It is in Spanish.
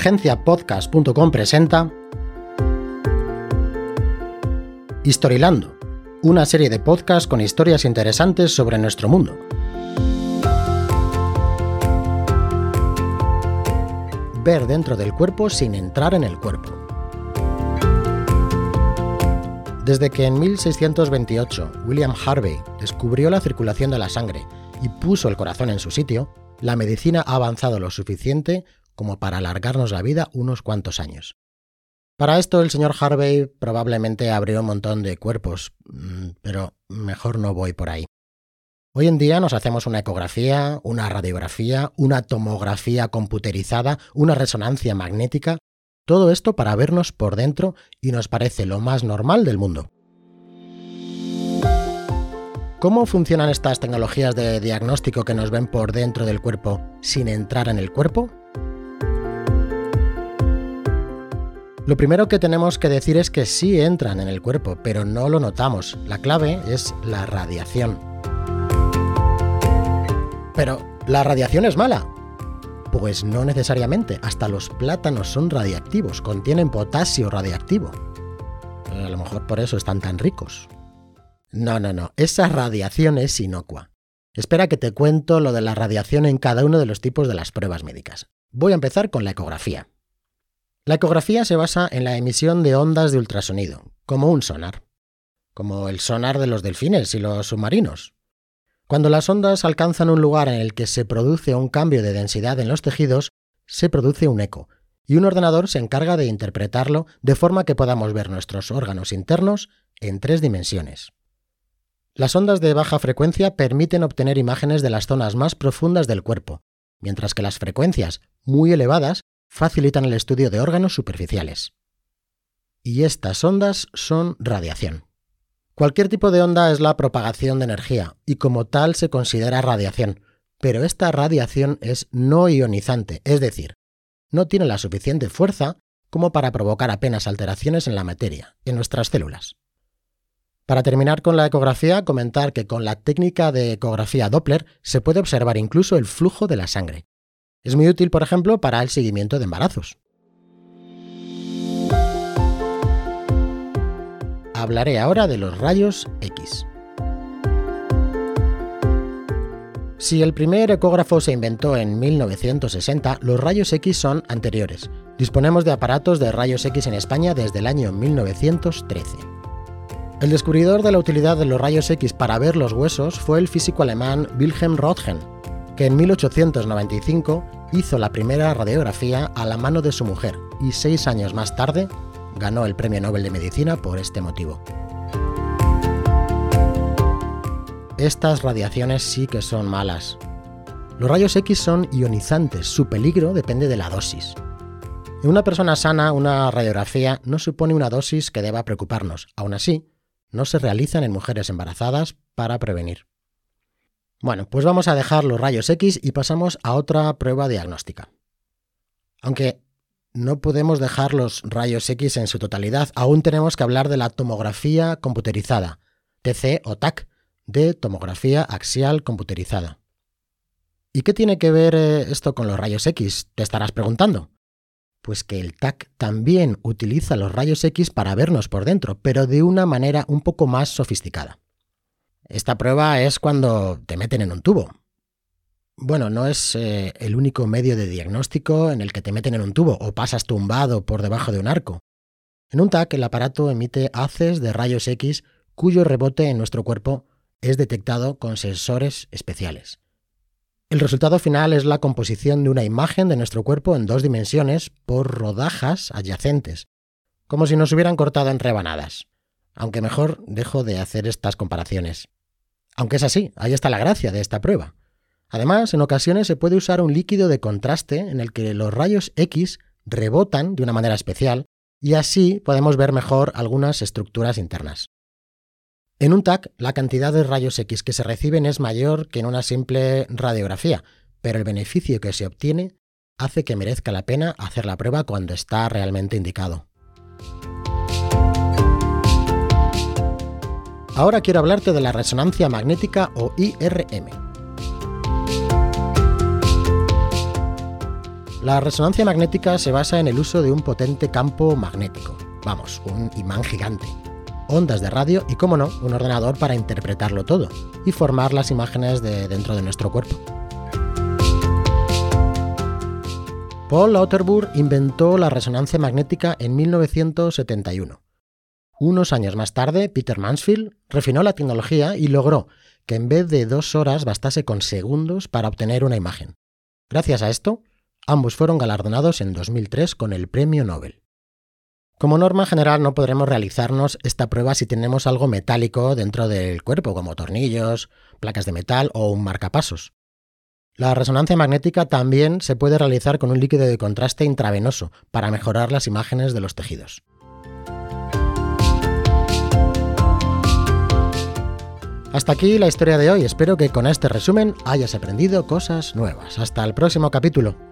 agenciapodcast.com presenta Historilando, una serie de podcasts con historias interesantes sobre nuestro mundo. Ver dentro del cuerpo sin entrar en el cuerpo. Desde que en 1628 William Harvey descubrió la circulación de la sangre y puso el corazón en su sitio, la medicina ha avanzado lo suficiente como para alargarnos la vida unos cuantos años. Para esto el señor Harvey probablemente abrió un montón de cuerpos, mm, pero mejor no voy por ahí. Hoy en día nos hacemos una ecografía, una radiografía, una tomografía computerizada, una resonancia magnética, todo esto para vernos por dentro y nos parece lo más normal del mundo. ¿Cómo funcionan estas tecnologías de diagnóstico que nos ven por dentro del cuerpo sin entrar en el cuerpo? Lo primero que tenemos que decir es que sí entran en el cuerpo, pero no lo notamos. La clave es la radiación. Pero, ¿la radiación es mala? Pues no necesariamente. Hasta los plátanos son radiactivos, contienen potasio radiactivo. A lo mejor por eso están tan ricos. No, no, no. Esa radiación es inocua. Espera que te cuento lo de la radiación en cada uno de los tipos de las pruebas médicas. Voy a empezar con la ecografía. La ecografía se basa en la emisión de ondas de ultrasonido, como un sonar, como el sonar de los delfines y los submarinos. Cuando las ondas alcanzan un lugar en el que se produce un cambio de densidad en los tejidos, se produce un eco, y un ordenador se encarga de interpretarlo de forma que podamos ver nuestros órganos internos en tres dimensiones. Las ondas de baja frecuencia permiten obtener imágenes de las zonas más profundas del cuerpo, mientras que las frecuencias muy elevadas facilitan el estudio de órganos superficiales. Y estas ondas son radiación. Cualquier tipo de onda es la propagación de energía y como tal se considera radiación, pero esta radiación es no ionizante, es decir, no tiene la suficiente fuerza como para provocar apenas alteraciones en la materia, en nuestras células. Para terminar con la ecografía, comentar que con la técnica de ecografía Doppler se puede observar incluso el flujo de la sangre, es muy útil, por ejemplo, para el seguimiento de embarazos. Hablaré ahora de los rayos X. Si el primer ecógrafo se inventó en 1960, los rayos X son anteriores. Disponemos de aparatos de rayos X en España desde el año 1913. El descubridor de la utilidad de los rayos X para ver los huesos fue el físico alemán Wilhelm Röntgen, que en 1895 hizo la primera radiografía a la mano de su mujer y seis años más tarde ganó el Premio Nobel de Medicina por este motivo. Estas radiaciones sí que son malas. Los rayos X son ionizantes, su peligro depende de la dosis. En una persona sana, una radiografía no supone una dosis que deba preocuparnos. Aún así, no se realizan en mujeres embarazadas para prevenir. Bueno, pues vamos a dejar los rayos X y pasamos a otra prueba diagnóstica. Aunque no podemos dejar los rayos X en su totalidad, aún tenemos que hablar de la tomografía computerizada, TC o TAC, de tomografía axial computerizada. ¿Y qué tiene que ver eh, esto con los rayos X? Te estarás preguntando. Pues que el TAC también utiliza los rayos X para vernos por dentro, pero de una manera un poco más sofisticada. Esta prueba es cuando te meten en un tubo. Bueno, no es eh, el único medio de diagnóstico en el que te meten en un tubo o pasas tumbado por debajo de un arco. En un TAC el aparato emite haces de rayos X cuyo rebote en nuestro cuerpo es detectado con sensores especiales. El resultado final es la composición de una imagen de nuestro cuerpo en dos dimensiones por rodajas adyacentes, como si nos hubieran cortado en rebanadas. Aunque mejor dejo de hacer estas comparaciones. Aunque es así, ahí está la gracia de esta prueba. Además, en ocasiones se puede usar un líquido de contraste en el que los rayos X rebotan de una manera especial y así podemos ver mejor algunas estructuras internas. En un TAC, la cantidad de rayos X que se reciben es mayor que en una simple radiografía, pero el beneficio que se obtiene hace que merezca la pena hacer la prueba cuando está realmente indicado. Ahora quiero hablarte de la resonancia magnética o IRM. La resonancia magnética se basa en el uso de un potente campo magnético, vamos, un imán gigante, ondas de radio y, como no, un ordenador para interpretarlo todo y formar las imágenes de dentro de nuestro cuerpo. Paul Lauterbur inventó la resonancia magnética en 1971. Unos años más tarde, Peter Mansfield refinó la tecnología y logró que en vez de dos horas bastase con segundos para obtener una imagen. Gracias a esto, Ambos fueron galardonados en 2003 con el Premio Nobel. Como norma general no podremos realizarnos esta prueba si tenemos algo metálico dentro del cuerpo, como tornillos, placas de metal o un marcapasos. La resonancia magnética también se puede realizar con un líquido de contraste intravenoso para mejorar las imágenes de los tejidos. Hasta aquí la historia de hoy, espero que con este resumen hayas aprendido cosas nuevas. Hasta el próximo capítulo.